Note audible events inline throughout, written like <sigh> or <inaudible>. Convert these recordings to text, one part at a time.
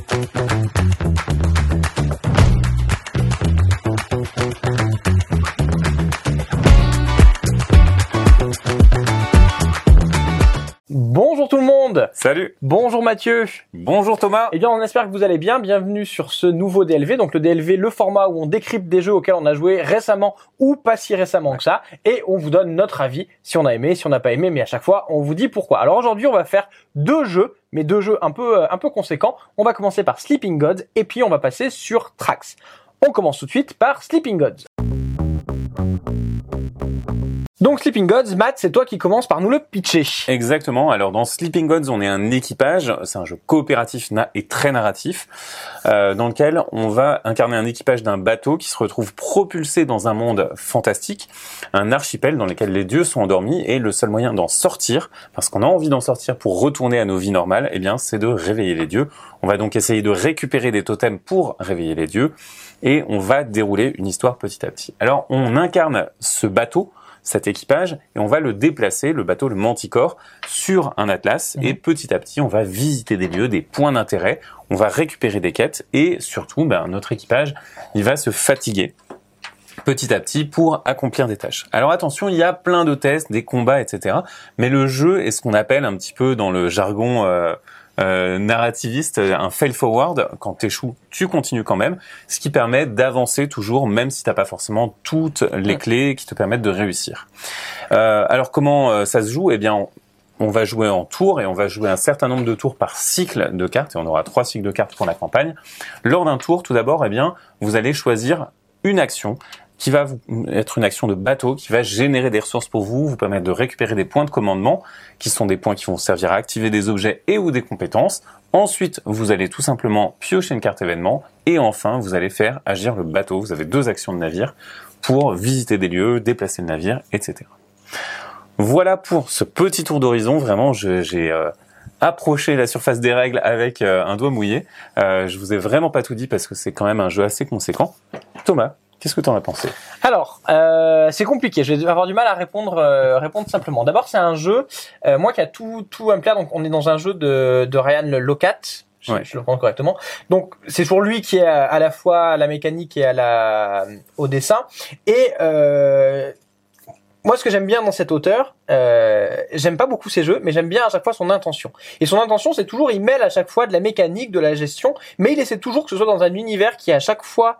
Thank you. Salut Bonjour Mathieu Bonjour Thomas Eh bien on espère que vous allez bien, bienvenue sur ce nouveau DLV, donc le DLV, le format où on décrypte des jeux auxquels on a joué récemment ou pas si récemment que ça, et on vous donne notre avis, si on a aimé, si on n'a pas aimé, mais à chaque fois on vous dit pourquoi. Alors aujourd'hui on va faire deux jeux, mais deux jeux un peu, euh, un peu conséquents. On va commencer par Sleeping Gods, et puis on va passer sur Trax. On commence tout de suite par Sleeping Gods. Donc Sleeping Gods, Matt, c'est toi qui commence par nous le pitcher. Exactement. Alors dans Sleeping Gods, on est un équipage. C'est un jeu coopératif et très narratif, euh, dans lequel on va incarner un équipage d'un bateau qui se retrouve propulsé dans un monde fantastique, un archipel dans lequel les dieux sont endormis et le seul moyen d'en sortir, parce qu'on a envie d'en sortir pour retourner à nos vies normales, eh bien c'est de réveiller les dieux. On va donc essayer de récupérer des totems pour réveiller les dieux et on va dérouler une histoire petit à petit. Alors on incarne ce bateau cet équipage et on va le déplacer, le bateau, le Manticore, sur un atlas et mhm. petit à petit on va visiter des lieux, des points d'intérêt, on va récupérer des quêtes et surtout ben, notre équipage il va se fatiguer petit à petit pour accomplir des tâches. Alors attention, il y a plein de tests, des combats, etc. Mais le jeu est ce qu'on appelle un petit peu dans le jargon euh, euh, narrativiste, un fail forward. Quand t'échoues, tu continues quand même, ce qui permet d'avancer toujours, même si t'as pas forcément toutes les clés qui te permettent de réussir. Euh, alors comment euh, ça se joue? Eh bien, on, va jouer en tour et on va jouer un certain nombre de tours par cycle de cartes et on aura trois cycles de cartes pour la campagne. Lors d'un tour, tout d'abord, eh bien, vous allez choisir une action qui va être une action de bateau, qui va générer des ressources pour vous, vous permettre de récupérer des points de commandement, qui sont des points qui vont servir à activer des objets et ou des compétences. Ensuite, vous allez tout simplement piocher une carte événement, et enfin, vous allez faire agir le bateau. Vous avez deux actions de navire pour visiter des lieux, déplacer le navire, etc. Voilà pour ce petit tour d'horizon. Vraiment, j'ai euh, approché la surface des règles avec euh, un doigt mouillé. Euh, je vous ai vraiment pas tout dit parce que c'est quand même un jeu assez conséquent. Thomas, Qu'est-ce que tu en as pensé? Alors, euh, c'est compliqué. Je vais avoir du mal à répondre euh, répondre simplement. D'abord, c'est un jeu, euh, moi qui a tout tout un plat. Donc, on est dans un jeu de, de Ryan Locat. Je, je le prends correctement. Donc, c'est pour lui qui est à, la fois à la mécanique et à la au dessin. Et euh, moi, ce que j'aime bien dans cet auteur, euh, j'aime pas beaucoup ses jeux, mais j'aime bien à chaque fois son intention. Et son intention, c'est toujours, il mêle à chaque fois de la mécanique, de la gestion, mais il essaie toujours que ce soit dans un univers qui à chaque fois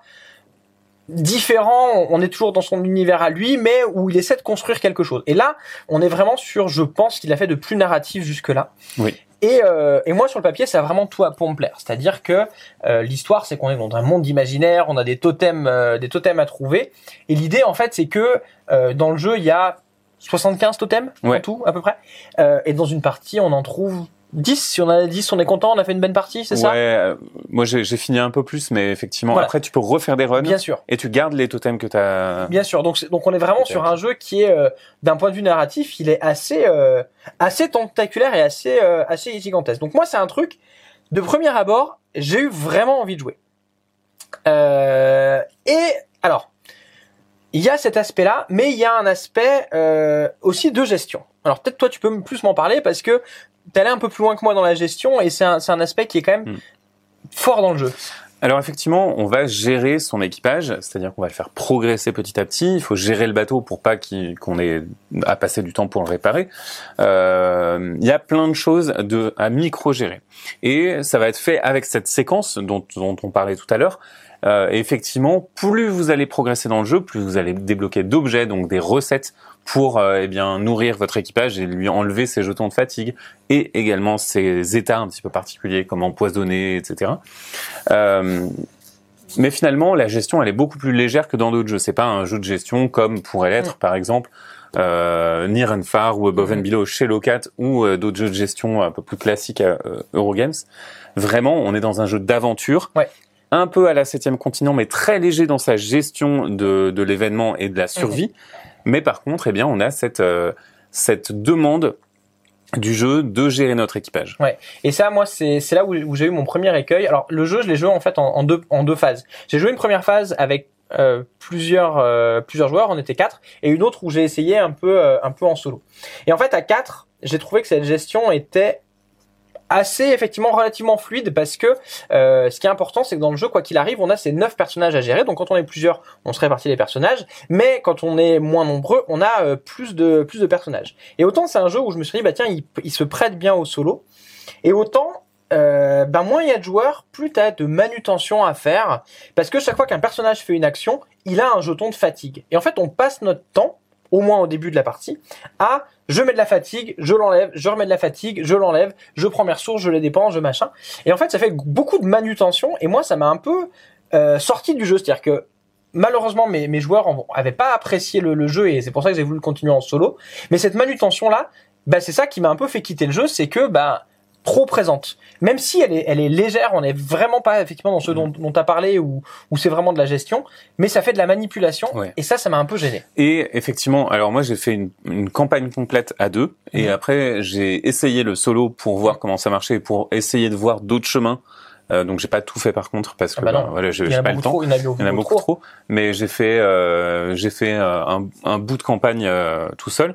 différent, on est toujours dans son univers à lui, mais où il essaie de construire quelque chose. Et là, on est vraiment sur, je pense, qu'il a fait de plus narratif jusque-là. Oui. Et, euh, et, moi sur le papier, ça a vraiment tout à pour me plaire. C'est-à-dire que euh, l'histoire, c'est qu'on est dans un monde imaginaire, on a des totems, euh, des totems à trouver. Et l'idée, en fait, c'est que dans le jeu, il y a 75 totems en tout, à peu près. et dans une partie, on en trouve 10, si on a 10, on est content, on a fait une bonne partie, c'est ça? Ouais, euh, moi j'ai fini un peu plus, mais effectivement, après tu peux refaire des runs. Bien sûr. Et tu gardes les totems que tu as. Bien sûr, donc, donc on est vraiment sur un jeu qui est, euh, d'un point de vue narratif, il est assez, euh, assez tentaculaire et assez, assez gigantesque. Donc moi c'est un truc, de premier abord, j'ai eu vraiment envie de jouer. et alors, il y a cet aspect-là, mais il y a un aspect aussi de gestion. Alors peut-être toi tu peux plus m'en parler parce que t'es un peu plus loin que moi dans la gestion et c'est un, un, aspect qui est quand même hmm. fort dans le jeu. Alors effectivement, on va gérer son équipage, c'est-à-dire qu'on va le faire progresser petit à petit. Il faut gérer le bateau pour pas qu'on ait à passer du temps pour le réparer. Euh, il y a plein de choses de, à micro-gérer. Et ça va être fait avec cette séquence dont, dont on parlait tout à l'heure. Euh, effectivement, plus vous allez progresser dans le jeu, plus vous allez débloquer d'objets, donc des recettes pour euh, eh bien nourrir votre équipage et lui enlever ses jetons de fatigue et également ses états un petit peu particuliers comme empoisonner, etc. Euh, mais finalement, la gestion, elle est beaucoup plus légère que dans d'autres jeux. C'est pas un jeu de gestion comme pourrait l'être, par exemple, euh, Near and Far ou Above and Below chez Locat ou euh, d'autres jeux de gestion un peu plus classiques à Eurogames. Vraiment, on est dans un jeu d'aventure ouais un peu à la septième continent, mais très léger dans sa gestion de, de l'événement et de la survie. Mais par contre, eh bien, on a cette, euh, cette demande du jeu de gérer notre équipage. Ouais. Et ça, moi, c'est là où, où j'ai eu mon premier écueil. Alors, le jeu, je l'ai joué en fait en, en, deux, en deux phases. J'ai joué une première phase avec euh, plusieurs euh, plusieurs joueurs, on était quatre, et une autre où j'ai essayé un peu un peu en solo. Et en fait, à quatre, j'ai trouvé que cette gestion était assez effectivement relativement fluide parce que euh, ce qui est important c'est que dans le jeu quoi qu'il arrive on a ces neuf personnages à gérer. Donc quand on est plusieurs on se répartit les personnages. Mais quand on est moins nombreux on a euh, plus de plus de personnages. Et autant c'est un jeu où je me suis dit bah tiens il, se prête bien au solo. Et autant euh, ben moins il y a de joueurs, plus tu as de manutention à faire, parce que chaque fois qu'un personnage fait une action, il a un jeton de fatigue. Et en fait, on passe notre temps, au moins au début de la partie, à je mets de la fatigue, je l'enlève, je remets de la fatigue, je l'enlève, je prends mes ressources, je les dépense, je machin. Et en fait, ça fait beaucoup de manutention, et moi, ça m'a un peu euh, sorti du jeu, c'est-à-dire que malheureusement mes, mes joueurs avaient pas apprécié le, jeu et c'est pour ça que j'ai voulu continuer en solo. Mais cette manutention là, bah c'est ça qui m'a un peu fait quitter le jeu, c'est que bah trop présente. Même si elle est, elle est légère, on n'est vraiment pas effectivement dans ce dont, dont tu as parlé où, où c'est vraiment de la gestion, mais ça fait de la manipulation et ça, ça m'a un peu gêné. Et effectivement, alors moi j'ai fait une, une, campagne complète à deux et mhm. après j'ai essayé le solo pour voir comment ça marchait, pour essayer de voir d'autres chemins. Euh, donc j'ai pas tout fait par contre parce que ah bah ben, voilà, j'ai pas le temps. il y en a, beaucoup, trop. Mais j'ai fait euh, j'ai fait euh, un, un, bout de campagne euh, tout seul.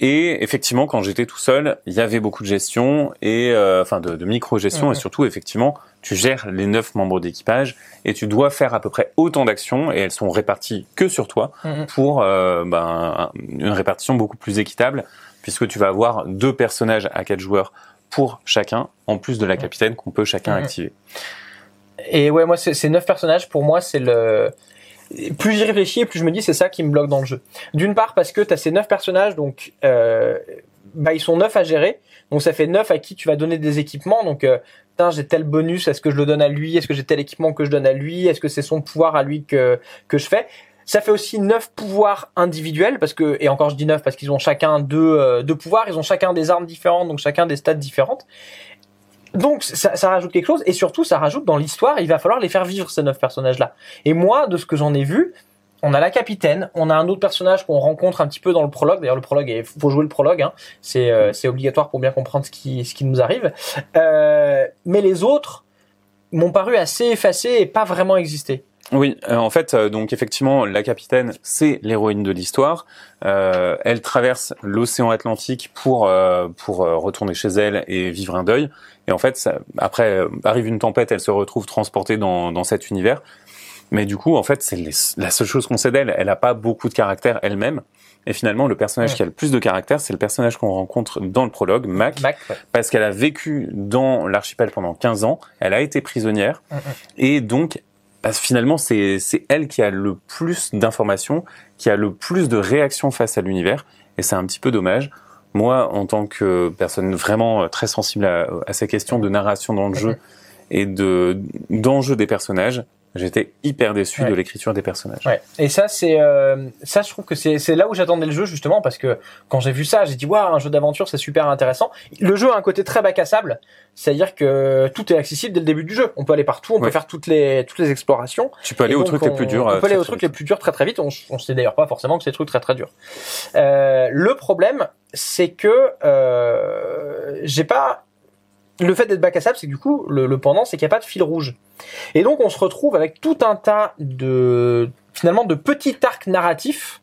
Et effectivement, quand j'étais tout seul, il y avait beaucoup de gestion et euh, enfin de, de micro-gestion et surtout effectivement, tu gères les neuf membres d'équipage et tu dois faire à peu près autant d'actions et elles sont réparties que sur toi pour euh, ben, une répartition beaucoup plus équitable puisque tu vas avoir deux personnages à quatre joueurs pour chacun en plus de la capitaine qu'on peut chacun activer. Et ouais, moi, ces neuf personnages, pour moi, c'est le plus j'y réfléchis, plus je me dis c'est ça qui me bloque dans le jeu. D'une part parce que tu as ces neuf personnages, donc euh, bah ils sont neuf à gérer, donc ça fait neuf à qui tu vas donner des équipements. Donc euh, j'ai tel bonus, est-ce que je le donne à lui? Est-ce que j'ai tel équipement que je donne à lui? Est-ce que c'est son pouvoir à lui que que je fais? Ça fait aussi neuf pouvoirs individuels parce que et encore je dis neuf parce qu'ils ont chacun deux, euh, deux pouvoirs, ils ont chacun des armes différentes donc chacun des stats différentes. Donc ça, ça, rajoute quelque chose et surtout ça rajoute dans l'histoire, il va falloir les faire vivre ces neuf personnages-là. Et moi, de ce que j'en ai vu, on a la capitaine, on a un autre personnage qu'on rencontre un petit peu dans le prologue. D'ailleurs, le prologue, il faut jouer le prologue, hein. c'est euh, obligatoire pour bien comprendre ce qui ce qui nous arrive. Euh, mais les autres m'ont paru assez effacés et pas vraiment exister. Oui, euh, en fait, euh, donc effectivement, la capitaine, c'est l'héroïne de l'histoire. Euh, elle traverse l'océan Atlantique pour pour retourner chez elle et vivre un deuil. Et en fait, ça, après arrive une tempête, elle se retrouve transportée dans dans cet univers. Mais du coup, en fait, c'est la seule chose qu'on sait d'elle. Elle a pas beaucoup de caractère elle-même. Et finalement, le personnage qui a le plus de caractère, c'est le personnage qu'on rencontre dans le prologue, Mac, parce qu'elle a vécu dans l'archipel pendant 15 ans, elle a été prisonnière, mm, mm. et donc que finalement, c'est elle qui a le plus d'informations, qui a le plus de réactions face à l'univers, et c'est un petit peu dommage. Moi, en tant que personne vraiment euh, très sensible à, à ces questions de narration dans le jeu et de d'enjeu des personnages, J'étais hyper déçu de l'écriture des personnages. Ouais. Et ça, c'est euh, ça, je trouve que c'est là où j'attendais le jeu justement parce que quand j'ai vu ça, j'ai dit waouh, un jeu d'aventure, c'est super intéressant. Le jeu a un côté très bac à sable, c'est-à-dire que tout est accessible dès le début du jeu. On peut aller partout, on peut faire toutes les toutes les explorations. Tu peux aller aux trucs les plus durs. On peut aller aux trucs les plus durs très très vite. On, on sait d'ailleurs pas forcément que c'est des trucs très très durs. Euh, le problème, c'est que euh, j'ai pas le fait d'être bac à sable, c'est du coup, le, pendant, c'est qu'il n'y a pas de fil rouge. Et donc, on se retrouve avec tout un tas de, finalement, de petits arcs narratifs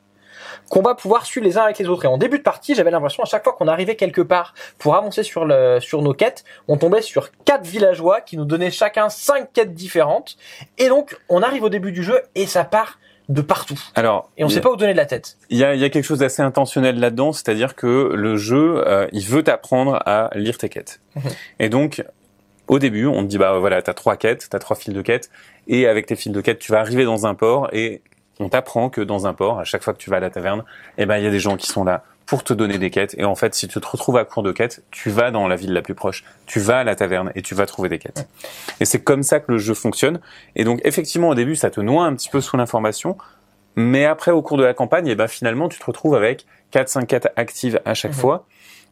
qu'on va pouvoir suivre les uns avec les autres. Et en début de partie, j'avais l'impression à chaque fois qu'on arrivait quelque part pour avancer sur sur nos quêtes, on tombait sur quatre villageois qui nous donnaient chacun cinq quêtes différentes. Et donc, on arrive au début du jeu et ça part de partout. Alors, et on sait pas où donner de la tête. Il y a, y a, quelque chose d'assez intentionnel là-dedans, c'est-à-dire que le jeu, euh, il veut t'apprendre à lire tes quêtes. Mhm. et donc, au début, on te dit bah voilà, t'as trois quêtes, t'as trois fils de quêtes, et avec tes fils de quêtes, tu vas arriver dans un port et on t'apprend que dans un port, à chaque fois que tu vas à la taverne, eh ben il y a des gens qui sont là pour te donner des quêtes. Et en fait, si tu te retrouves à court de quêtes, tu vas dans la ville la plus proche, tu vas à la taverne et tu vas trouver des quêtes. Et c'est comme ça que le jeu fonctionne. Et donc, effectivement, au début, ça te noie un petit peu sous l'information. Mais après, au cours de la campagne, eh ben, finalement, tu te retrouves avec 4-5 quêtes actives à chaque fois,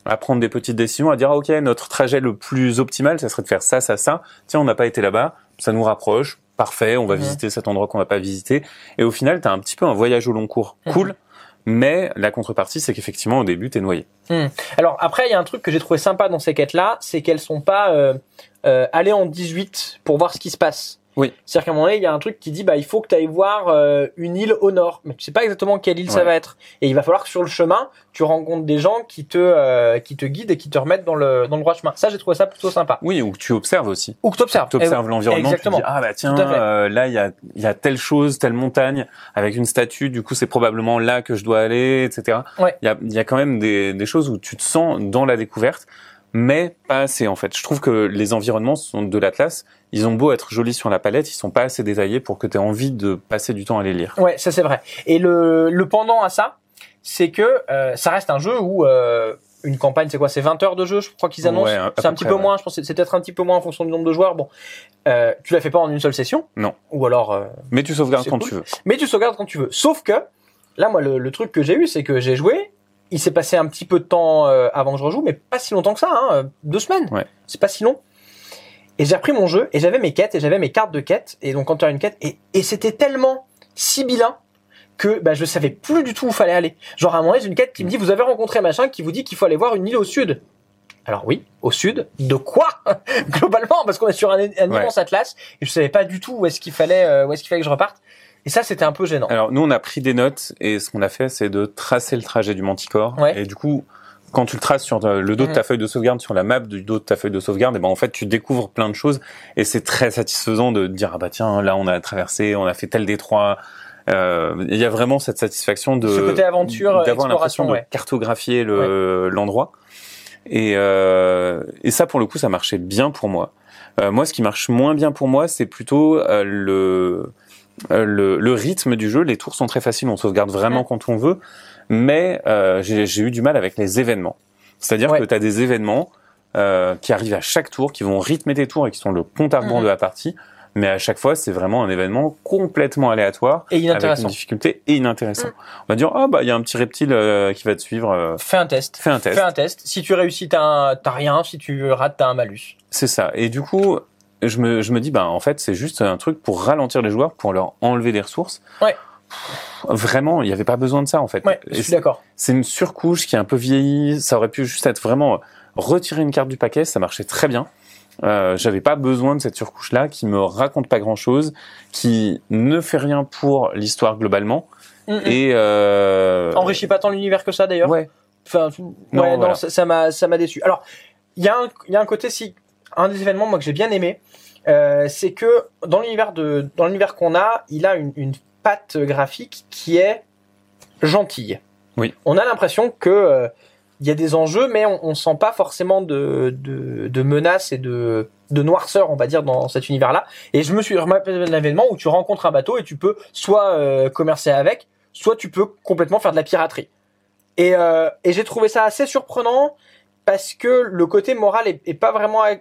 à prendre des petites décisions, à dire, ah, OK, notre trajet le plus optimal, ça serait de faire ça, ça, ça. Tiens, on n'a pas été là-bas, ça nous rapproche. Parfait, on va visiter cet endroit qu'on n'a pas visité. Et au final, tu as un petit peu un voyage au long cours. Mhm. Cool mais la contrepartie, c'est qu'effectivement, au début, t'es noyé. Hmm. Alors après, il y a un truc que j'ai trouvé sympa dans ces quêtes-là, c'est qu'elles sont pas euh, euh, allées en 18 pour voir ce qui se passe. Oui. C'est-à-dire qu'à un moment donné, il y a un truc qui dit bah il faut que tu ailles voir euh, une île au nord, mais tu sais pas exactement quelle île ça va être. Et il va falloir que sur le chemin, tu rencontres des gens qui te euh, qui te guident et qui te remettent dans le dans le droit chemin. Ça, j'ai trouvé ça plutôt sympa. Oui, ou que tu observes aussi. Ou que. Tu observes l'environnement, tu te exactement. dis ah bah tiens euh, là il y a il y a telle chose, telle montagne avec une statue, du coup c'est probablement là que je dois aller, etc. Ouais. Il y a il y a quand même des des choses où tu te sens dans la découverte, mais pas assez en fait. Je trouve que les environnements sont de l'Atlas, ils ont beau être jolis sur la palette, ils sont pas assez détaillés pour que tu aies envie de passer du temps à les lire. Ouais, ça c'est vrai. Et le, le pendant à ça, c'est que euh, ça reste un jeu où euh, une campagne, c'est quoi? C'est 20 heures de jeu, je crois qu'ils annoncent. Ouais, c'est un petit près, peu ouais. moins, je pense c'est peut-être un petit peu moins en fonction du nombre de joueurs. Bon, euh, tu la fais pas en une seule session? Non. Ou alors, euh, Mais tu sauvegardes quand cool. tu veux. mais tu sauvegardes quand tu veux. Sauf que là, moi, le, le truc que j'ai eu, c'est que j'ai joué. Il s'est passé un petit peu de temps euh, avant que je rejoue, mais pas si longtemps que ça, hein, euh, deux semaines. Ouais. C'est pas si long. Et j'ai repris mon jeu et j'avais mes quêtes et j'avais mes cartes de quêtes. Et donc quand tu as une quête et, et c'était tellement sibyllin que bah, je savais plus du tout où fallait aller. Genre à un moment j'ai une quête qui me dit vous avez rencontré machin qui vous dit qu'il faut aller voir une île au sud. Alors oui, au sud, de quoi? <laughs> Globalement, parce qu'on est sur un, un Ouais. immense atlas et je savais pas du tout où est-ce qu'il fallait, euh, où est-ce qu'il fallait que je reparte. Et ça, c'était un peu gênant. Alors nous on a pris des notes et ce qu'on a fait c'est de tracer le trajet du Manticore Ouais. et du coup quand tu le traces sur euh, le dos de ta Mhm. feuille de sauvegarde, sur la map du dos de ta feuille de sauvegarde, et ben en fait tu découvres plein de choses et c'est très satisfaisant de te dire ah bah tiens là on a traversé, on a fait tel détroit. Euh, Il y a vraiment cette satisfaction de Ce côté aventure, d'avoir l'impression exploration, de ouais. cartographier le l'endroit et euh, et ça pour le coup ça marchait bien pour moi. Euh, moi ce qui marche moins bien pour moi c'est plutôt euh, le le, le rythme du jeu, les tours sont très faciles, on sauvegarde vraiment quand on veut, mais euh, j'ai eu du mal avec les événements. C'est-à-dire Ouais. que tu as des événements euh, qui arrivent à chaque tour, qui vont rythmer tes tours et qui sont le compte à rebours Mhm. de la partie, mais à chaque fois c'est vraiment un événement complètement aléatoire, Et avec une difficulté et inintéressant. Mm. On va dire ah bah il y a un petit reptile euh, qui va te suivre, euh, Fais un test. fais un test. Fais un test. Si tu réussis, t'as un- t'as rien. Si tu rates, t'as un malus. C'est ça. Et du coup, je me, je me dis, bah, en fait, c'est juste un truc pour ralentir les joueurs, pour leur enlever des ressources. Ouais. Vraiment, il n'y avait pas besoin de ça, en fait. Ouais, je suis d'accord. c'est une surcouche qui est un peu vieillie. Ça aurait pu juste être vraiment retirer une carte du paquet. Ça marchait très bien. Euh, j'avais pas besoin de cette surcouche-là qui me raconte pas grand-chose, qui ne fait rien pour l'histoire globalement. Mm, mm. Et euh... Enrichis pas tant l'univers que ça d'ailleurs. Ouais. Enfin, ouais, non, voilà. ça m'a, ça m'a déçu. Alors, il y a un, il y a un côté si, un des événements moi que j'ai bien aimé, euh, c'est que dans l'univers de, dans l'univers qu'on a, il a une, une patte graphique qui est gentille. Oui. On a l'impression que euh, il y a des enjeux, mais on, on sent pas forcément de, de, de menaces et de, de noirceur, on va dire, dans cet univers-là. Et je me suis remarqué un événement où tu rencontres un bateau et tu peux soit euh, commercer avec, soit tu peux complètement faire de la piraterie. Et, euh, et j'ai trouvé ça assez surprenant parce que le côté moral est, est pas vraiment euh,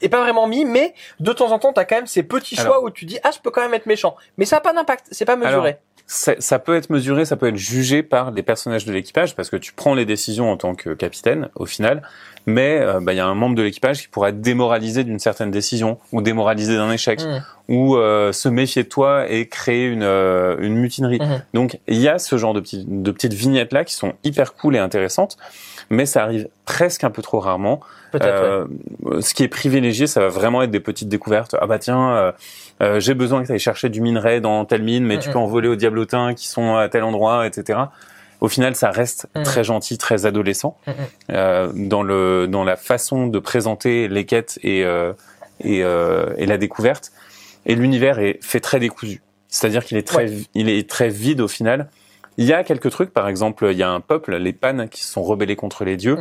est pas vraiment mis, mais de temps en temps, t'as quand même ces petits choix Alors- où tu dis ah je peux quand même être méchant, mais ça a pas d'impact, c'est pas mesuré. Alors, ça, ça peut être mesuré, ça peut être jugé par les personnages de l'équipage parce que tu prends les décisions en tant que capitaine au final, mais euh, bah, il y a un membre de l'équipage qui pourra être démoralisé d'une certaine décision ou démoralisé d'un échec Mm. ou euh, se méfier de toi et créer une, euh, une mutinerie. Mhm. Donc il y a ce genre de, petits, de petites vignettes là qui sont hyper cool et intéressantes, mais ça arrive presque un peu trop rarement. Ouais. Euh, Ce qui est privilégié, ça va vraiment être des petites découvertes. Ah bah tiens, euh, j'ai besoin que tu ailles chercher du minerai dans telle mine, mais tu Mhm. peux en voler aux diablotins qui sont à tel endroit, etc. Au final, ça reste Mhm. très gentil, très adolescent euh, dans le dans la façon de présenter les quêtes et euh, et, euh, et la découverte. Et l'univers est fait très décousu. C'est-à-dire qu'il est très il est très vide au final. Il y a quelques trucs, par exemple, il y a un peuple, les Panes, qui se sont rebellés contre les dieux.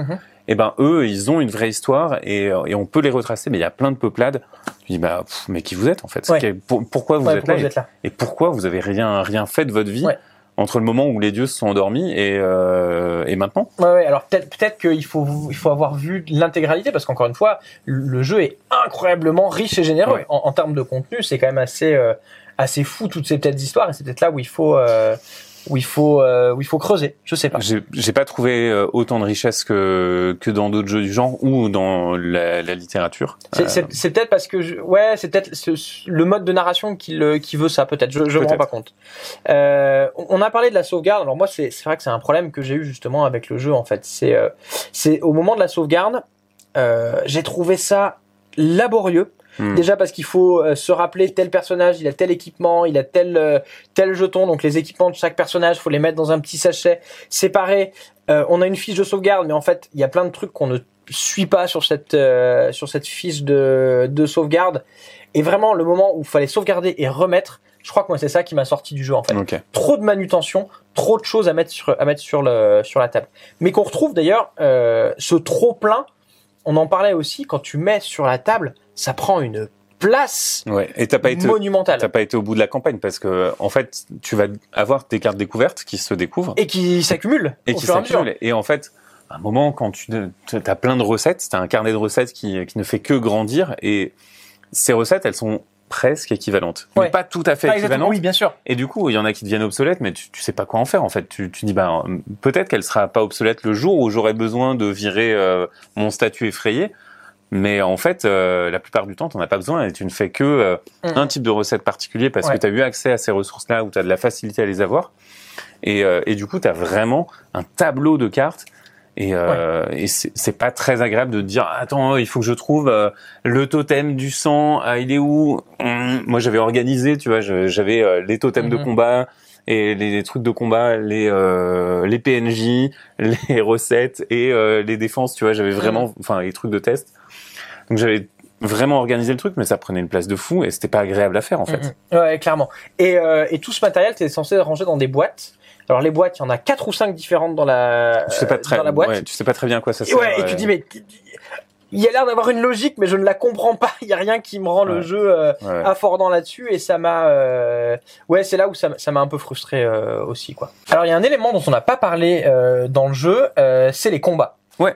Et ben eux, ils ont une vraie histoire et, euh, et on peut les retracer. Mais il y a plein de peuplades. Tu dis bah pff, mais qui vous êtes en fait? Ouais. Quel- pour- Pourquoi vous Ouais, êtes pourquoi là vous et, êtes là? et pourquoi vous avez rien rien fait de votre vie Ouais. entre le moment où les dieux se sont endormis et euh, et maintenant? Ouais, ouais, alors peut-être peut-être qu'il faut il faut avoir vu l'intégralité parce qu'encore une fois le jeu est incroyablement riche et généreux en, en termes de contenu c'est quand même assez euh, assez fou toutes ces petites histoires et c'est peut-être là où il faut euh, où il faut euh, où il faut creuser. Je sais pas. J'ai pas trouvé euh, autant de richesse que que dans d'autres jeux du genre ou dans la, la littérature. c'est Euh, peut-être parce que je, ouais c'est peut-être le mode de narration qui le qui veut ça peut-être. Je je me rends pas compte. Euh, on a parlé de la sauvegarde. Alors moi c'est c'est vrai que c'est un problème que j'ai eu justement avec le jeu en fait. C'est euh, c'est au moment de la sauvegarde euh, j'ai trouvé ça laborieux Hmm. Déjà parce qu'il faut euh, se rappeler tel personnage, il a tel équipement, il a tel euh, tel jeton. Donc les équipements de chaque personnage, faut les mettre dans un petit sachet séparé. Euh, on a une fiche de sauvegarde, mais en fait, il y a plein de trucs qu'on ne suit pas sur cette euh, sur cette fiche de de sauvegarde. Et vraiment, le moment où il fallait sauvegarder et remettre, je crois que moi c'est ça qui m'a sorti du jeu en fait trop de manutention, trop de choses à mettre sur à mettre sur le sur la table. Mais qu'on retrouve d'ailleurs euh, ce trop plein. On en parlait aussi quand tu mets sur la table, ça prend une place Ouais. Et t'as pas été monumentale t'as pas été au bout de la campagne parce que en fait tu vas avoir des cartes découvertes qui se découvrent et qui s'accumule et qui s'accumulent. Et en fait, à un moment, quand tu as plein de recettes, t'as un carnet de recettes qui, qui ne fait que grandir et ces recettes, elles sont presque équivalentes. Ouais. Mais pas tout à fait Ah, équivalentes. oui, bien sûr. Et du coup, il y en a qui deviennent obsolètes, mais tu, tu sais pas quoi en faire en fait. Tu, tu dis bah peut-être qu'elle sera pas obsolète le jour où j'aurai besoin de virer euh, mon statut effrayé. Mais en fait, euh, la plupart du temps, t'en as pas besoin et tu ne fais que euh, Mhm. un type de recette particulier parce Ouais. que tu as eu accès à ces ressources-là ou tu as de la facilité à les avoir. Et, euh, et du coup, tu as vraiment un tableau de cartes. Et, euh, et c'est pas très agréable de te dire attends il faut que je trouve euh, le totem du sang ah, il est où? Hum, moi j'avais organisé tu vois j'avais euh, les totems de Mhm. combat et les, les trucs de combat les euh, les PNJ <laughs> les recettes et euh, les défenses tu vois j'avais vraiment enfin les trucs de test donc j'avais vraiment organisé le truc mais ça prenait une place de fou et c'était pas agréable à faire en fait. Ouais, clairement. Et, euh, et tout ce matériel, t'es censé le ranger dans des boîtes. Alors les boîtes, il y en a quatre ou cinq différentes dans la tu sais pas très dans la boîte. ouais, tu sais pas très bien quoi ça Et sert ouais, et tu dis mais il y a l'air d'avoir une logique, mais je ne la comprends pas. Il y a rien qui me rend le jeu euh, ouais. affordant là-dessus et ça m'a euh, ouais c'est là où ça m'a un peu frustré euh, aussi quoi. Alors il y a un élément dont on n'a pas parlé euh, dans le jeu, euh, c'est les combats. Ouais.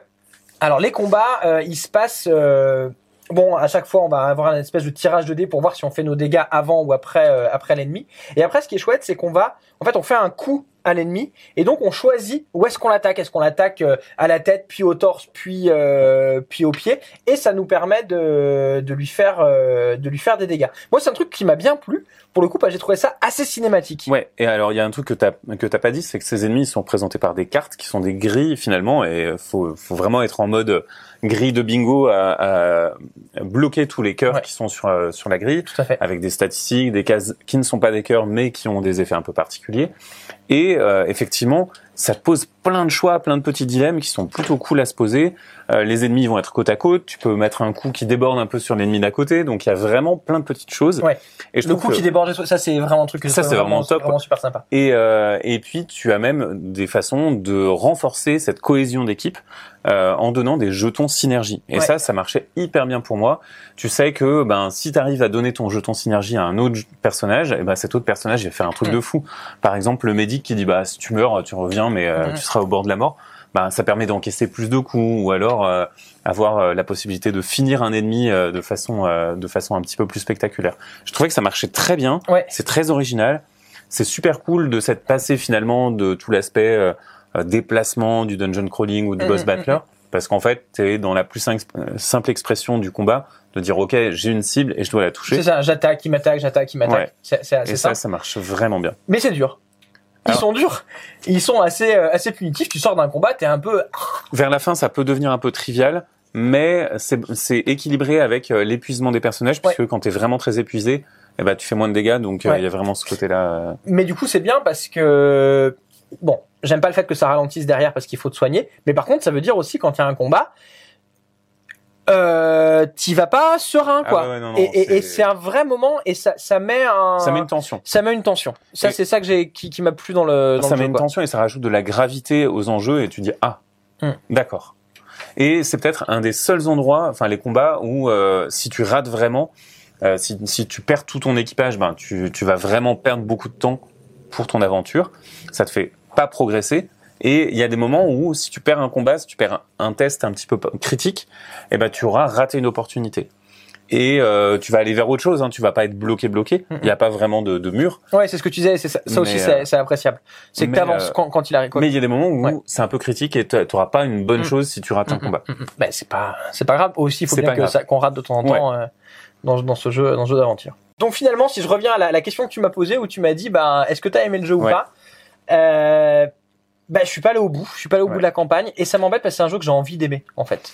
Alors les combats, euh, ils se passent euh, bon à chaque fois on va avoir un espèce de tirage de dés pour voir si on fait nos dégâts avant ou après euh, après l'ennemi. Et après ce qui est chouette c'est qu'on va en fait on fait un coup à l'ennemi et donc on choisit où est-ce qu'on l'attaque. Est-ce qu'on l'attaque euh, à la tête puis au torse puis euh, puis au pied et ça nous permet de, de lui faire euh, de lui faire des dégâts. Moi c'est un truc qui m'a bien plu pour le coup que j'ai trouvé ça assez cinématique. Ouais, et alors il y a un truc que t'as que t'as pas dit, c'est que ces ennemis ils sont présentés par des cartes qui sont des grilles finalement, et faut faut vraiment être en mode grille de bingo à, à bloquer tous les cœurs Ouais. qui sont sur euh, sur la grille, Tout à fait. avec des statistiques, des cases qui ne sont pas des cœurs mais qui ont des effets un peu particuliers. Et euh, effectivement, ça te pose plein de choix, plein de petits dilemmes qui sont plutôt cool à se poser. Euh, les ennemis vont être côte à côte. Tu peux mettre un coup qui déborde un peu sur l'ennemi d'à côté. Donc il y a vraiment plein de petites choses. Ouais. Et je Le coup que- qui déborde, ça c'est vraiment un truc que Ça, c'est trouve vraiment top. vraiment super sympa. Et, euh, et puis tu as même des façons de renforcer cette cohésion d'équipe euh, en donnant des jetons synergie. Et Ouais. ça, ça marchait hyper bien pour moi. Tu sais que ben si tu arrives à donner ton jeton synergie à un autre personnage, et ben cet autre personnage il va faire un truc Mm. de fou. Par exemple, le médic qui dit bah si tu meurs, tu reviens, mais euh, Mm. tu seras au bord de la mort. Ben, ça permet d'encaisser plus de coups ou alors euh, avoir euh, la possibilité de finir un ennemi euh, de façon de façon un petit peu plus spectaculaire. Je trouvais que ça marchait très bien. Ouais. C'est très original. C'est super cool de s'être passé finalement de tout l'aspect déplacement du dungeon crawling ou du boss mhm, battler. Parce qu'en fait, t'es dans la plus sim- simple expression du combat de dire ok, j'ai une cible et je dois la toucher. C'est ça, j'attaque, il m'attaque, j'attaque, il m'attaque. Ouais. C'est ça, ça. ça marche vraiment bien. Mais c'est dur. Ils Alors- sont durs. Ils sont assez euh, assez punitifs. Tu sors d'un combat, t'es un peu Vers la fin, ça peut devenir un peu trivial, mais c'est c'est équilibré avec euh, l'épuisement des personnages, puisque quand t'es vraiment très épuisé, eh ben, tu fais moins de dégâts, donc euh, il Ouais. y a vraiment ce côté-là. Mais du coup, c'est bien parce que bon, j'aime pas le fait que ça ralentisse derrière parce qu'il faut te soigner. Mais par contre, ça veut dire aussi quand il y a un combat, euh, t'y vas pas serein Ah quoi. ouais, ouais, non, non, et c'est- un vrai moment et ça ça met un Ça met une tension. ça met une tension. Ça Et- c'est ça que j'ai qui, qui m'a plu dans le dans ça le met jeu, une quoi. tension et ça rajoute de la gravité aux enjeux et tu dis ah Hmm. d'accord et c'est peut-être un des seuls endroits enfin les combats où euh, si tu rates vraiment euh, si, si tu perds tout ton équipage ben tu, tu vas vraiment perdre beaucoup de temps pour ton aventure ça te fait pas progresser et il y a des moments où si tu perds un combat si tu perds un, test un petit peu critique eh ben tu auras raté une opportunité et euh, tu vas aller vers autre chose hein, tu vas pas être bloqué bloqué il n'y a pas vraiment de, de mur Ouais, c'est ce que tu disais. C'est ça, aussi, euh, c'est c'est appréciable. C'est que t'avances euh, quand, quand il arrive. quoi. mais il y a des moments où Ouais. c'est un peu critique et tu n'auras pas une bonne chose si tu rates un combat. mm, mm. Ben, c'est pas c'est pas grave. Aussi, il faut bien qu'on rate de temps en temps euh, dans dans ce jeu dans ce jeu d'aventure. Donc finalement, si je reviens à la, la question que tu m'as posée où tu m'as dit bah est-ce que t'as aimé le jeu ou Ouais. pas euh, bah, je suis pas allé au bout, je suis pas allé au bout de la campagne et ça m'embête parce que c'est un jeu que j'ai envie d'aimer en fait.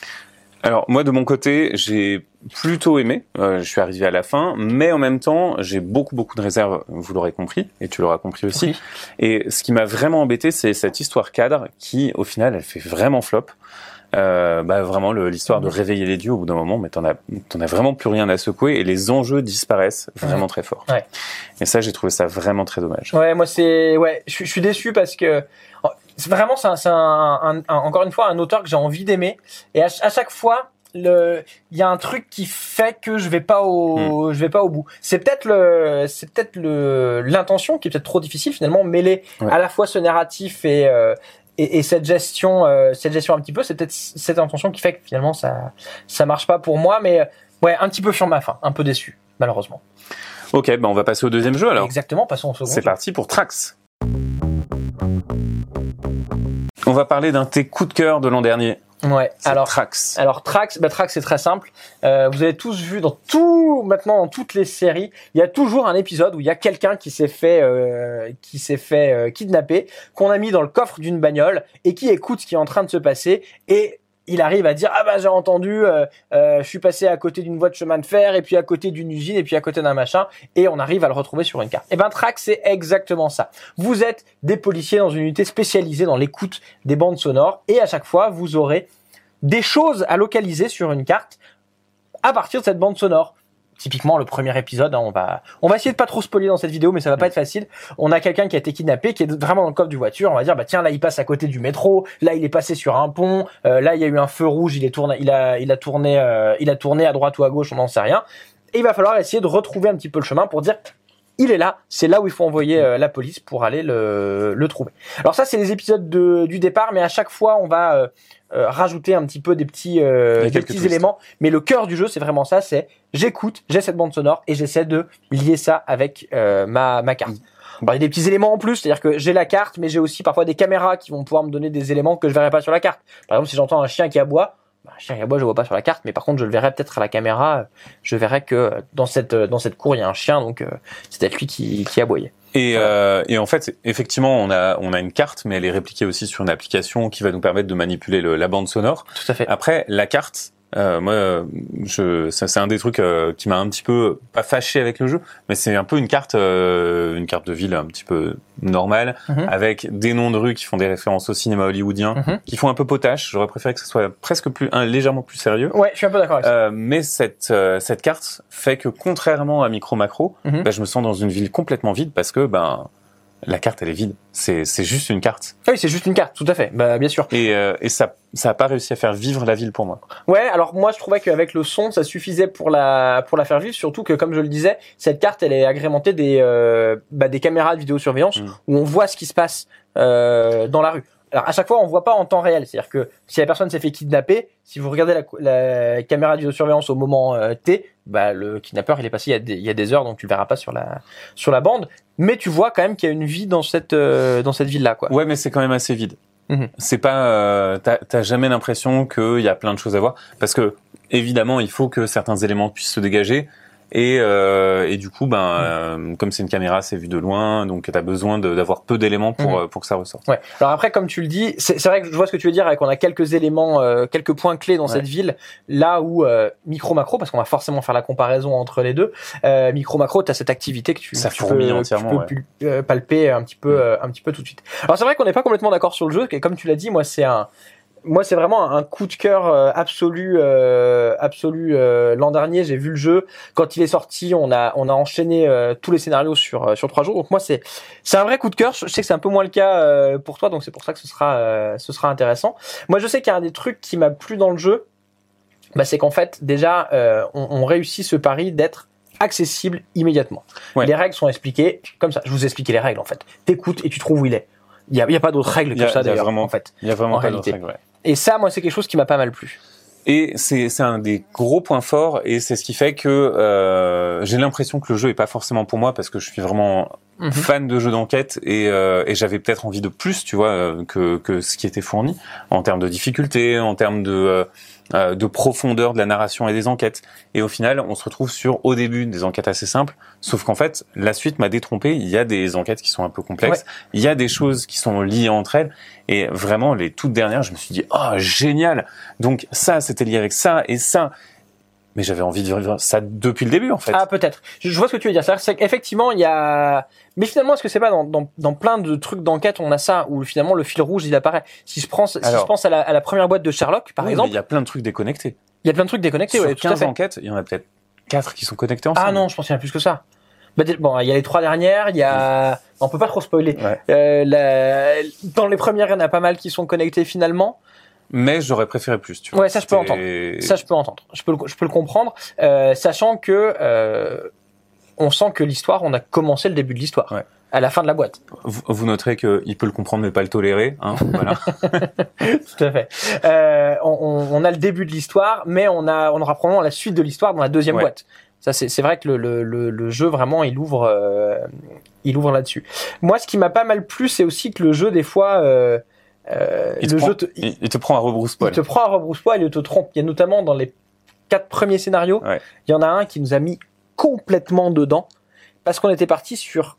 Alors moi de mon côté, j'ai plutôt aimé. Euh, je suis arrivé à la fin, mais en même temps, j'ai beaucoup beaucoup de réserves. Vous l'aurez compris, et tu l'auras compris aussi. Oui. Et ce qui m'a vraiment embêté, c'est cette histoire cadre qui, au final, elle fait vraiment flop. Euh, bah vraiment l'histoire de réveiller les dieux au bout d'un moment, mais t'en as t'en as vraiment plus rien à secouer et les enjeux disparaissent vraiment très fort. Ouais. Et ça, j'ai trouvé ça vraiment très dommage. Ouais, moi c'est ouais, je, suis- déçu parce que c'est vraiment c'est un, un- un- encore une fois un auteur que j'ai envie d'aimer et à, ch- à chaque fois le il y a un truc qui fait que je vais pas au je vais pas au bout. C'est peut-être le c'est peut-être le l'intention qui est peut-être trop difficile finalement mêler Ouais. à la fois ce narratif et euh, et, et cette gestion euh, cette gestion un petit peu c'est peut-être cette intention qui fait que finalement ça ça marche pas pour moi mais euh, ouais un petit peu sur ma fin, un peu déçu malheureusement. Ok, bah on va passer au deuxième jeu alors. Exactement, passons au second. C'est parti pour Trax. On va parler d'un tes coups de cœur de l'an dernier. Ouais. Alors Trax. Alors Trax, bah Trax c'est très simple. Euh, vous avez tous vu dans tout maintenant dans toutes les séries, il y a toujours un épisode où il y a quelqu'un qui s'est fait euh, qui s'est fait euh, kidnapper, qu'on a mis dans le coffre d'une bagnole et qui écoute ce qui est en train de se passer et il arrive à dire ah bah j'ai entendu, euh, euh, je suis passé à côté d'une voie de chemin de fer et puis à côté d'une usine et puis à côté d'un machin et on arrive à le retrouver sur une carte. Et ben Trax c'est exactement ça. Vous êtes des policiers dans une unité spécialisée dans l'écoute des bandes sonores et à chaque fois vous aurez des choses à localiser sur une carte à partir de cette bande sonore. Typiquement, le premier épisode, hein, on va, on va essayer de pas trop spoiler dans cette vidéo, mais ça va pas être facile. On a quelqu'un qui a été kidnappé, qui est vraiment dans le coffre du voiture. On va dire, bah tiens, là, il passe à côté du métro. Là, il est passé sur un pont. euh, là, il y a eu un feu rouge. Il est tourné, il a, il a tourné, euh, il a tourné à droite ou à gauche. On n'en sait rien. Et il va falloir essayer de retrouver un petit peu le chemin pour dire, il est là. C'est là où il faut envoyer euh, la police pour aller le, le trouver. Alors ça, c'est les épisodes de, du départ, mais à chaque fois, on va euh, euh, rajouter un petit peu des petits, euh, des petits twists. éléments. Mais le cœur du jeu, c'est vraiment ça. C'est j'écoute, j'ai cette bande sonore et j'essaie de lier ça avec euh, ma, ma carte. Bon, il y a des petits éléments en plus, c'est-à-dire que j'ai la carte, mais j'ai aussi parfois des caméras qui vont pouvoir me donner des éléments que je verrai pas sur la carte. Par exemple, si j'entends un chien qui aboie, bah, chien qui aboie, je le vois pas sur la carte, mais par contre, je le verrai peut-être à la caméra. Je verrai que euh, dans cette dans cette cour, il y a un chien, donc euh, c'est peut-être lui qui qui aboyait. Et, euh, et en fait, effectivement, on a, on a une carte, mais elle est répliquée aussi sur une application qui va nous permettre de manipuler le- la bande sonore. Tout à fait. Après, la carte, euh, moi, je, ça, c'est un des trucs euh, qui m'a un petit peu pas fâché avec le jeu, mais c'est un peu une carte, euh, une carte de ville un petit peu normale, Mhm. avec des noms de rues qui font des références au cinéma hollywoodien, Mhm. qui font un peu potache. J'aurais préféré que ce soit presque plus, un, légèrement plus sérieux. Ouais, je suis un peu d'accord avec ça. Euh, mais cette euh, cette carte fait que contrairement à Micro Macro, Mhm. bah, je me sens dans une ville complètement vide parce que ben la carte elle est vide. C'est c'est juste une carte Ah oui, c'est juste une carte, tout à fait. Bah, bien sûr. et euh, et ça ça a pas réussi à faire vivre la ville pour moi. Ouais, alors moi je trouvais qu'avec le son ça suffisait pour la pour la faire vivre, surtout que comme je le disais, cette carte elle est agrémentée des euh, bah, des caméras de vidéosurveillance Mm. où on voit ce qui se passe euh, dans la rue. Alors à chaque fois on voit pas en temps réel, c'est-à-dire que si la personne s'est fait kidnapper, si vous regardez la, la caméra de vidéosurveillance au moment euh, T, bah le kidnappeur il est passé il y a des, il y a des heures donc tu le verras pas sur la sur la bande, mais tu vois quand même qu'il y a une vie dans cette euh, dans cette ville là quoi. Ouais, mais c'est quand même assez vide. Mhm. C'est pas euh, t'as t'as jamais l'impression qu'il y a plein de choses à voir parce que évidemment il faut que certains éléments puissent se dégager. Et, euh, et du coup, ben, euh, comme c'est une caméra, c'est vu de loin, donc tu as besoin d'avoir peu d'éléments pour, Mhm. euh, pour que ça ressorte. Ouais. Alors après, comme tu le dis, c'est vrai que je vois ce que tu veux dire, qu'on a quelques éléments, euh, quelques points clés dans Ouais. cette ville, là où euh, micro macro, parce qu'on va forcément faire la comparaison entre les deux. Euh, micro macro, t'as cette activité que tu, Ça tu peux, entièrement, tu peux pul- palper un petit peu, un petit peu tout de suite. Alors c'est vrai qu'on n'est pas complètement d'accord sur le jeu, et comme tu l'as dit, moi c'est un moi, c'est vraiment un coup de cœur euh, absolu, euh, absolu. euh, L'an dernier, j'ai vu le jeu quand il est sorti. On a, on a enchaîné euh, tous les scénarios sur euh, sur trois jours. Donc moi, c'est c'est un vrai coup de cœur. Je sais que c'est un peu moins le cas euh, pour toi, donc c'est pour ça que ce sera euh, ce sera intéressant. Moi, je sais qu'il y a un des trucs qui m'a plu dans le jeu, bah, c'est qu'en fait, déjà, euh, on, on réussit ce pari d'être accessible immédiatement. Ouais. Les règles sont expliquées comme ça. Je vous ai expliqué les règles en fait. T'écoutes et tu trouves où il est. Il y a, il y a pas d'autres règles que ça il y a d'ailleurs. vraiment- En fait. Il y a vraiment En pas d'autre réalité. règle, ouais. Et ça, moi, c'est quelque chose qui m'a pas mal plu. Et c'est un des gros points forts et c'est ce qui fait que euh, j'ai l'impression que le jeu est pas forcément pour moi parce que je suis vraiment Mhm. fan de jeux d'enquête et, euh, et j'avais peut-être envie de plus, tu vois, euh, que, que ce qui était fourni en termes de difficulté, en termes de, euh, de profondeur de la narration et des enquêtes. Et au final, on se retrouve sur au début des enquêtes assez simples, sauf qu'en fait, la suite m'a détrompé. Il y a des enquêtes qui sont un peu complexes, il y a des choses qui sont liées entre elles. Et vraiment, les toutes dernières, je me suis dit, oh génial. Donc ça, c'était lié avec ça et ça mais j'avais envie de vivre ça depuis le début en fait. Ah peut-être. Je, vois ce que tu veux dire. C'est qu'effectivement il y a. Mais finalement est-ce que c'est pas dans, dans, dans, plein de trucs d'enquête on a ça où finalement le fil rouge il apparaît. Si je prends si je pense à la, à la, première boîte de Sherlock par exemple. Il y a plein de trucs déconnectés. Il y a plein de trucs déconnectés. Sur ouais, 15 tout à enquêtes, il y en a peut-être 4 qui sont connectés ensemble. Ah non, je pense qu'il y en a plus que ça. Bah, bon, il y a les trois dernières, il y a, on peut pas trop spoiler. Ouais. Euh, la... Dans les premières, il y en a pas mal qui sont connectés finalement mais j'aurais préféré plus. Tu vois. Ouais, ça je peux entendre. Ça je peux entendre. Je peux le, je peux le comprendre, euh, sachant que euh, on sent que l'histoire, on a commencé le début de l'histoire. Ouais. À la fin de la boîte. Vous, vous noterez qu'il peut le comprendre mais pas le tolérer. Hein, voilà. <laughs> Tout à fait. Euh, on, on, a le début de l'histoire, mais on a on aura probablement la suite de l'histoire dans la deuxième Ouais. boîte. Ça c'est vrai que le, le, le, le jeu vraiment il ouvre euh, il ouvre là-dessus. Moi, ce qui m'a pas mal plu, c'est aussi que le jeu des fois euh, Il te le prend- jeu te, il, il te prend à rebrousse-poil. il te prend à rebrousse-poil et il te trompe. Il y a notamment dans les quatre premiers scénarios, Ouais. il y en a un qui nous a mis complètement dedans parce qu'on était parti sur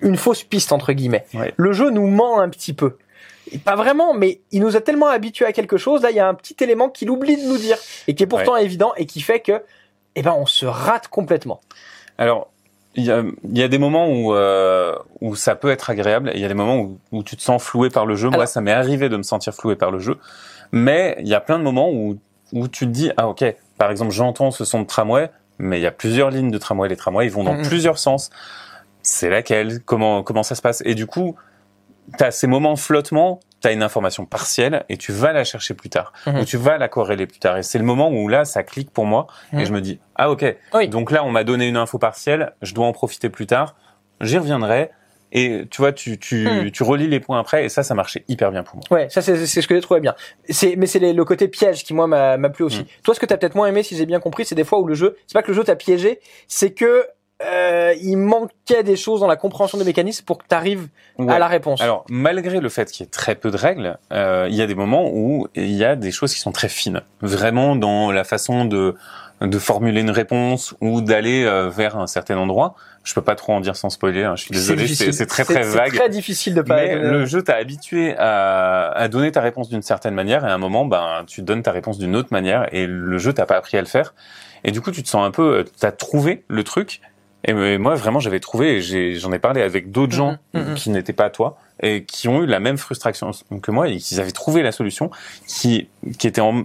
une fausse piste entre guillemets. Ouais. Le jeu nous ment un petit peu. Et Pas vraiment, mais il nous a tellement habitués à quelque chose. Là, il y a un petit élément qu'il oublie de nous dire et qui est pourtant évident et qui fait que, eh ben, on se rate complètement. Alors, il y a, il y a des moments où, euh, où ça peut être agréable et il y a des moments où, où tu te sens floué par le jeu. Moi, ça m'est arrivé de me sentir floué par le jeu. Mais il y a plein de moments où, où tu te dis, ah ok, par exemple, j'entends ce son de tramway, mais il y a plusieurs lignes de tramway. Les tramways, ils vont dans plusieurs sens. C'est laquelle? Comment comment ça se passe? Et du coup, tu as ces moments flottement, tu as une information partielle et tu vas la chercher plus tard. Mhm. Ou tu vas la corréler plus tard. Et c'est le moment où là, ça clique pour moi Mhm. et je me dis, ah ok, Oui. donc là, on m'a donné une info partielle, je dois en profiter plus tard, j'y reviendrai. Et tu vois, tu, tu, Hmm. tu relis les points après, et ça, ça marchait hyper bien pour moi. Ouais, ça c'est c'est ce que j'ai trouvé bien. C'est mais c'est le côté piège qui moi m'a plu aussi. Toi, ce que t'as peut-être moins aimé, si j'ai bien compris, c'est des fois où le jeu, c'est pas que le jeu t'a piégé, c'est que euh, il manquait des choses dans la compréhension des mécanismes pour que t'arrives Ouais. à la réponse. Alors, malgré le fait qu'il y ait très peu de règles, euh, il y a des moments où il y a des choses qui sont très fines. Vraiment dans la façon de, de formuler une réponse ou d'aller euh, vers un certain endroit. Je peux pas trop en dire sans spoiler, hein, je suis désolé, c'est très très vague. C'est très difficile de pas. Mais euh, le jeu t'a habitué à, à donner ta réponse d'une certaine manière et à un moment, ben, tu donnes ta réponse d'une autre manière et le jeu t'a pas appris à le faire. Et du coup, tu te sens un peu, euh, t'as trouvé le truc. Et moi, vraiment, j'avais trouvé, j'en ai parlé avec d'autres gens Mhm, mhm. qui n'étaient pas toi et qui ont eu la même frustration que moi et qui avaient trouvé la solution, qui, qui étaient en-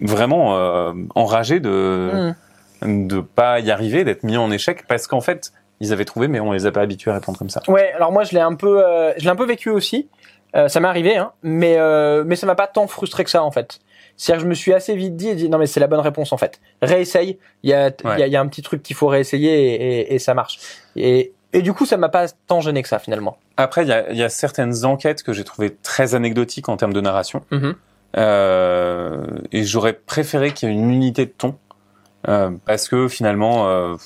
vraiment euh, enragés de mm. de pas y arriver, d'être mis en échec parce qu'en fait, ils avaient trouvé, mais on les a pas habitués à répondre comme ça. Ouais, alors moi je l'ai un peu, euh, je l'ai un peu vécu aussi. Euh, ça m'est arrivé, hein, mais euh, mais ça m'a pas tant frustré que ça en fait. C'est-à-dire que je me suis assez vite dit, et dit non mais c'est la bonne réponse en fait. Réessaye, il y a il y, a, y a un petit truc qu'il faut réessayer et, et, et ça marche. Et et du coup ça m'a pas tant gêné que ça finalement. Après, il y a, il y a certaines enquêtes que j'ai trouvées très anecdotiques en termes de narration. Mhm. Euh, et j'aurais préféré qu'il y ait une unité de ton. Euh, parce que finalement, euh,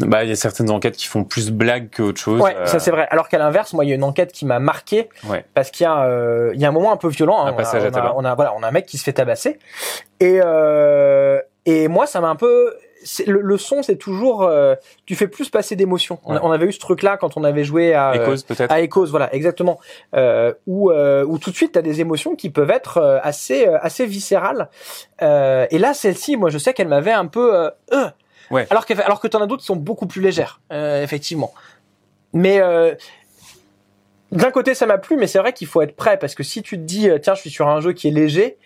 bah, il y a certaines enquêtes qui font plus blague qu'autre chose. Ouais, Euh, ça c'est vrai. Alors qu'à l'inverse, moi il y a une enquête qui m'a marqué Ouais. parce qu'il y a euh, il y a un moment un peu violent. hein. Un On a- passage à on a, tabac. on a voilà, on a un mec qui se fait tabasser et euh, et moi ça m'a un peu le, le son c'est toujours euh, tu fais plus passer d'émotions. On, a- Ouais. on avait eu ce truc là quand on avait joué à euh, cause peut-être. à Echoes, voilà, exactement. Euh, où, euh, où tout de suite, tu as des émotions qui peuvent être euh, assez, euh, assez viscérales. Euh, et là, celle-ci, moi, je sais qu'elle m'avait un peu... Ouais. Alors que, alors que t'en as d'autres qui sont beaucoup plus légères, euh, effectivement. Mais euh, d'un côté, ça m'a plu, mais c'est vrai qu'il faut être prêt, parce que si tu te dis, euh, tiens, je suis sur un jeu qui est léger,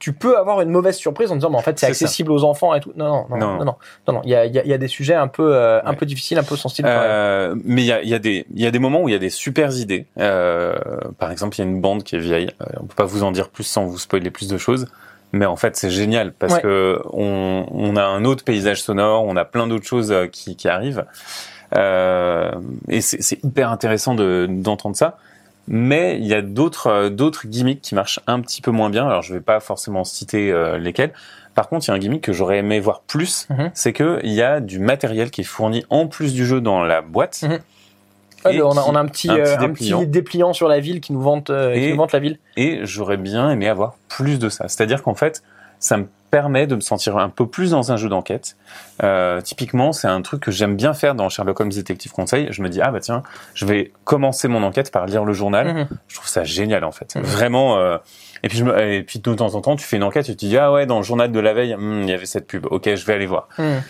tu peux avoir une mauvaise surprise en disant, mais en fait, c'est ça. accessible aux enfants et tout. Non, non, non, Non. non, non, non, non. Il y a, il y, a, il y a des sujets un peu, euh, un peu difficiles, un peu sensibles. Euh, mais il y a, il y, a des- il y a des moments où il y a des super idées. Euh, par exemple, il y a une bande qui est vieille. Euh, on peut pas vous en dire plus sans vous spoiler plus de choses. Mais en fait, c'est génial parce Ouais. que on, on a un autre paysage sonore, on a plein d'autres choses euh, qui, qui arrivent. Euh, et c'est hyper intéressant de- d'entendre ça. Mais il y a d'autres euh, d'autres gimmicks qui marchent un petit peu moins bien. Alors, je vais pas forcément citer euh, lesquels. Par contre, il y a un gimmick que j'aurais aimé voir plus, Mhm. c'est que il y a du matériel qui est fourni en plus du jeu dans la boîte. On, a, on, a, un petit, un petit, euh, dépliant. sur la ville qui nous vante, euh, qui nous vante la ville. Et j'aurais bien aimé avoir plus de ça. C'est-à-dire qu'en fait, ça me permet de me sentir un peu plus dans un jeu d'enquête. Euh, typiquement, c'est un truc que j'aime bien faire dans Sherlock Holmes Détective Conseil. Je me dis ah bah tiens, je vais commencer mon enquête par lire le journal. Mhm. Je trouve ça génial en fait. Mhm. Vraiment. Euh, et puis je me, et puis de temps en temps, tu fais une enquête et tu te dis ah ouais dans le journal de la veille, hmm, il y avait cette pub. Ok, je vais aller voir. Mhm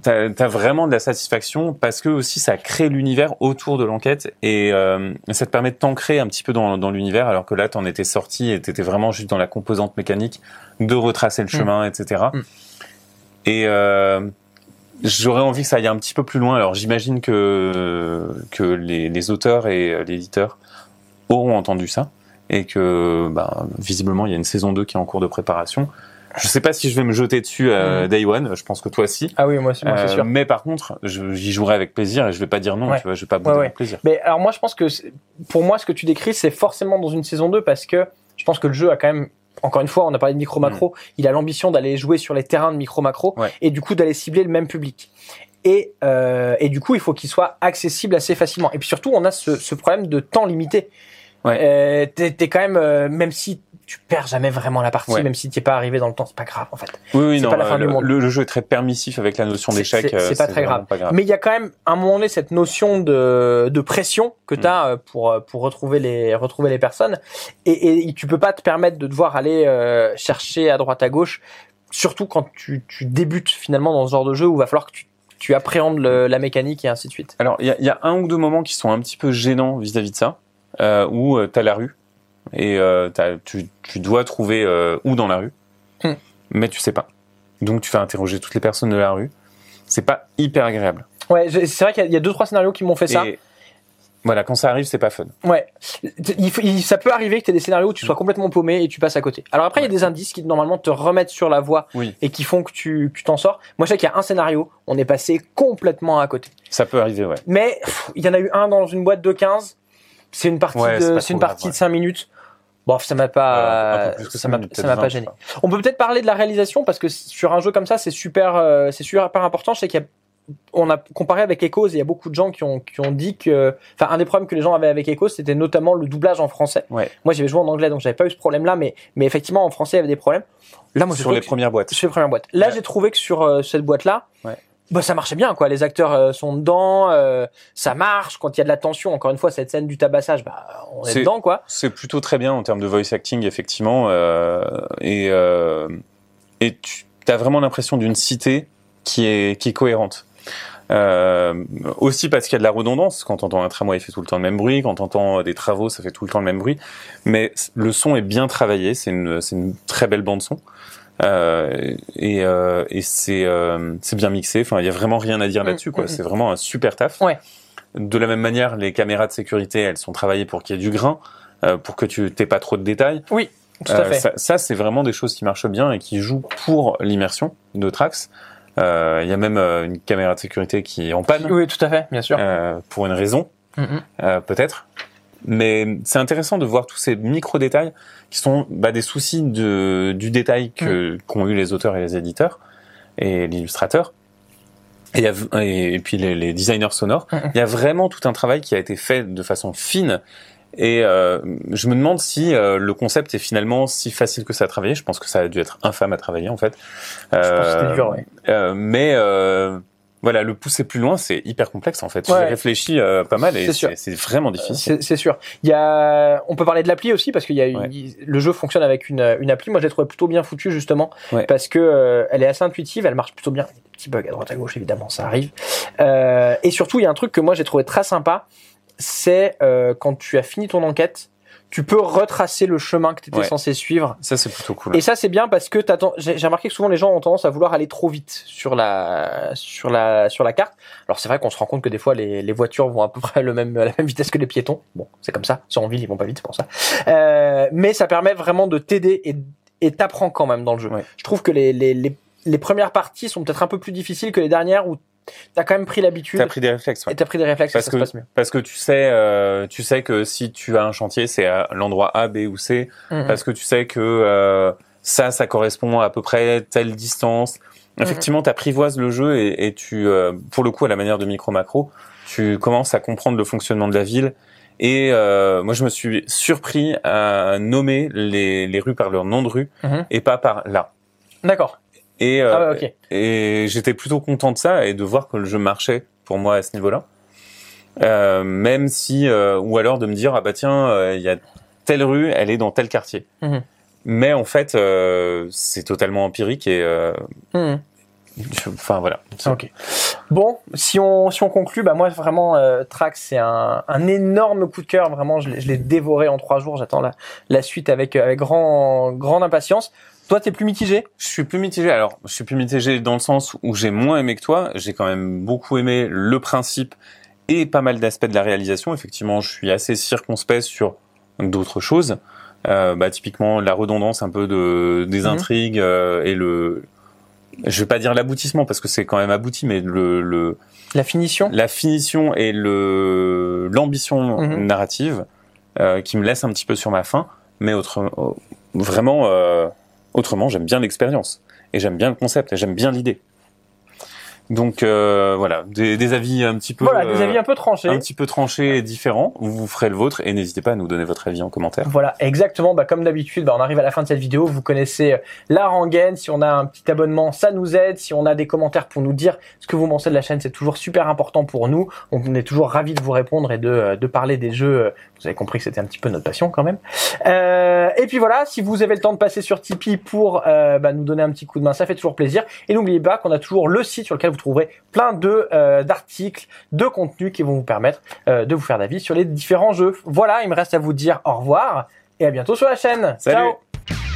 t'as as vraiment de la satisfaction parce que aussi ça crée l'univers autour de l'enquête et euh, ça te permet de t'ancrer un petit peu dans, dans l'univers alors que là t'en étais sorti et t'étais vraiment juste dans la composante mécanique de retracer le mm. chemin etc mm. et euh, j'aurais envie que ça aille un petit peu plus loin alors j'imagine que que les, les auteurs et l'éditeur auront entendu ça et que bah, visiblement il y a une saison 2 qui est en cours de préparation je sais pas si je vais me jeter dessus à mm. Day One. Je pense que toi aussi. Ah oui, moi aussi, moi c'est euh, sûr. Mais par contre, j'y jouerai avec plaisir et je vais pas dire non. Tu vois, je vais pas bouder avec plaisir. Mais alors moi, je pense que pour moi, ce que tu décris, c'est forcément dans une saison 2 parce que je pense que le jeu a quand même encore une fois, on a parlé de micro macro. Mm. Il a l'ambition d'aller jouer sur les terrains de micro macro et du coup d'aller cibler le même public. Et, euh, et du coup, il faut qu'il soit accessible assez facilement. Et puis surtout, on a ce, ce problème de temps limité. Ouais. Euh, t'es, quand même, euh, même si tu perds jamais vraiment la partie, même si tu es pas arrivé dans le temps, c'est pas grave en fait. Oui, oui, non, pas la fin le, du monde. Le, jeu est très permissif avec la notion d'échec. C'est, euh, pas, très grave. Mais il y a quand même à un moment donné cette notion de, de pression que tu as mm. euh, pour euh, pour retrouver les retrouver les personnes et, et tu peux pas te permettre de devoir aller chercher à droite à gauche, surtout quand tu, tu débutes finalement dans ce genre de jeu où il va falloir que tu tu appréhendes la mécanique et ainsi de suite. Alors, il y a, y a, un ou deux moments qui sont un petit peu gênants vis-à-vis de ça, euh, où tu as la rue et euh, tu, tu, dois trouver euh, où dans la rue, hmm. mais tu sais pas. Donc tu fais interroger toutes les personnes de la rue. C'est pas hyper agréable. Ouais, c'est vrai qu'il y, a deux trois scénarios qui m'ont fait ça. Voilà, quand ça arrive, c'est pas fun. Ouais, il, ça peut arriver que tu aies des scénarios où tu sois complètement paumé et tu passes à côté. Alors après, il y a des indices qui normalement te remettent sur la voie et qui font que tu t'en sors. Moi, je sais qu'il y a un scénario, on est passé complètement à côté. Ça peut arriver, ouais. Mais il y en a eu un dans une boîte de 15 c'est une partie de, c'est une partie de 5 minutes. Bon, ça m'a pas, ça m'a, ça m'a pas gêné. On peut peut-être parler de la réalisation parce que sur un jeu comme ça, c'est super, euh, c'est super important. Je sais qu'il y a, on a comparé avec Echoes, il y a beaucoup de gens qui ont, qui ont dit que, enfin, un des problèmes que les gens avaient avec Echoes, c'était notamment le doublage en français. Ouais. Moi, j'avais joué en anglais, donc j'avais pas eu ce problème-là, mais, mais effectivement, en français, il y avait des problèmes. Là, moi, sur les premières boîtes. Sur les premières boîtes. Là, j'ai trouvé que sur euh, cette boîte-là, ouais bah ça marchait bien quoi les acteurs euh, sont dedans euh, ça marche quand il y a de la tension encore une fois cette scène du tabassage bah on est, dedans quoi c'est plutôt très bien en termes de voice acting effectivement euh, et euh, et tu as vraiment l'impression d'une cité qui est qui est cohérente euh, aussi parce qu'il y a de la redondance. Quand on entend un tramway, il fait tout le temps le même bruit. Quand on entend des travaux, ça fait tout le temps le même bruit. Mais le son est bien travaillé. C'est une, c'est une très belle bande son. Euh, et, euh, et c'est euh, c'est bien mixé. Enfin, il y a vraiment rien à dire mm, là-dessus. Quoi. Mm, c'est vraiment un super taf. Ouais. De la même manière, les caméras de sécurité, elles sont travaillées pour qu'il y ait du grain, euh, pour que tu t'aies pas trop de détails. Oui. Tout à fait. Ça, ça c'est vraiment des choses qui marchent bien et qui jouent pour l'immersion de Trax. Il euh, y a même une caméra de sécurité qui est en panne. Oui, tout à fait, bien sûr. pour une raison, mm, peut-être. Mais c'est intéressant de voir tous ces micro détails qui sont bah, des soucis de, du détail que mm. qu'ont eu les auteurs et les éditeurs et l'illustrateur. Et, et, puis les, les designers sonores, mm, mm. il y a vraiment tout un travail qui a été fait de façon fine. Et euh, je me demande si euh, le concept est finalement si facile que ça à travailler. Je pense que ça a dû être infâme à travailler en fait. je pense que c'était dur, ouais. Euh, mais euh, voilà, le pousser plus loin, c'est hyper complexe en fait. J'ai réfléchi euh, pas mal et c'est vraiment difficile. C'est sûr. Il y a, on peut parler de l'appli aussi parce qu'il y a le jeu fonctionne avec une, une appli. Moi, je l'ai trouvé plutôt bien foutu justement parce que euh, elle est assez intuitive, elle marche plutôt bien. Il y a des petits bugs à droite à gauche évidemment, ça arrive. Euh, et surtout, il y a un truc que moi j'ai trouvé très sympa, c'est euh, quand tu as fini ton enquête tu peux retracer le chemin que tu étais censé suivre. Ça, c'est plutôt cool. Et ça, c'est bien parce que j'ai remarqué que souvent les gens ont tendance à vouloir aller trop vite sur la, sur la, sur la carte. Alors, c'est vrai qu'on se rend compte que des fois, les, les voitures vont à peu près le même, à la même vitesse que les piétons. Bon, c'est comme ça. Sur en ville, ils vont pas vite, c'est pour ça. Euh, mais ça permet vraiment de t'aider et, et t'apprends quand même dans le jeu. Je trouve que les, les, les, les premières parties sont peut-être un peu plus difficiles que les dernières où T'as quand même pris l'habitude. T'as pris des réflexes. Ouais. Et t'as pris des réflexes. Parce ça que se passe mieux. parce que tu sais, euh, tu sais que si tu as un chantier, c'est à l'endroit A, B ou C. Mhm. Parce que tu sais que euh, ça, ça correspond à peu près telle distance. Mhm. Effectivement, tu apprivoises le jeu et, et tu, euh, pour le coup, à la manière de micro macro, tu commences à comprendre le fonctionnement de la ville. Et euh, moi, je me suis surpris à nommer les, les rues par leur nom de rue Mhm. et pas par là. D'accord. Et, euh, Ah ouais, et j'étais plutôt content de ça et de voir que le jeu marchait pour moi à ce niveau-là. Euh, même si, euh, ou alors de me dire, ah bah tiens, euh, il y a telle rue, elle est dans tel quartier. Mhm. Mais en fait, euh, c'est totalement empirique et, je- enfin voilà. Ok. Bon, si on si on conclut, bah moi vraiment euh, Trax c'est un, un énorme coup de cœur. Vraiment, je l'ai dévoré en trois jours. J'attends la la suite avec avec grand grande impatience. Toi, t'es plus mitigé? Je suis plus mitigé. Alors, je suis plus mitigé dans le sens où j'ai moins aimé que toi. J'ai quand même beaucoup aimé le principe et pas mal d'aspects de la réalisation. Effectivement, je suis assez circonspect sur d'autres choses. Euh, bah, typiquement, la redondance un peu de des Mhm. intrigues euh, et le, je vais pas dire l'aboutissement parce que c'est quand même abouti, mais le, le La finition? la finition et le l'ambition Mhm. narrative euh, qui me laisse un petit peu sur ma faim. Mais autre, vraiment, autrement, j'aime bien l'expérience et j'aime bien le concept et j'aime bien l'idée. Donc euh, voilà, des, des avis un petit peu Voilà, des euh, avis un peu tranchés. un petit peu tranchés et différents. Vous ferez le vôtre et n'hésitez pas à nous donner votre avis en commentaire. Voilà, exactement. Bah, comme d'habitude, bah, on arrive à la fin de cette vidéo. Vous connaissez euh, la rengaine. Si on a un petit abonnement, ça nous aide. Si on a des commentaires pour nous dire ce que vous pensez de la chaîne, c'est toujours super important pour nous. On est toujours ravis de vous répondre et de, euh, de parler des jeux. Vous avez compris que c'était un petit peu notre passion quand même. Euh, et puis voilà, si vous avez le temps de passer sur Tipeee pour euh, bah, nous donner un petit coup de main, ça fait toujours plaisir. Et n'oubliez pas qu'on a toujours le site sur lequel vous trouverez plein de euh, d'articles, de contenus qui vont vous permettre euh, de vous faire d'avis sur les différents jeux. Voilà, il me reste à vous dire au revoir et à bientôt sur la chaîne. Salut. Ciao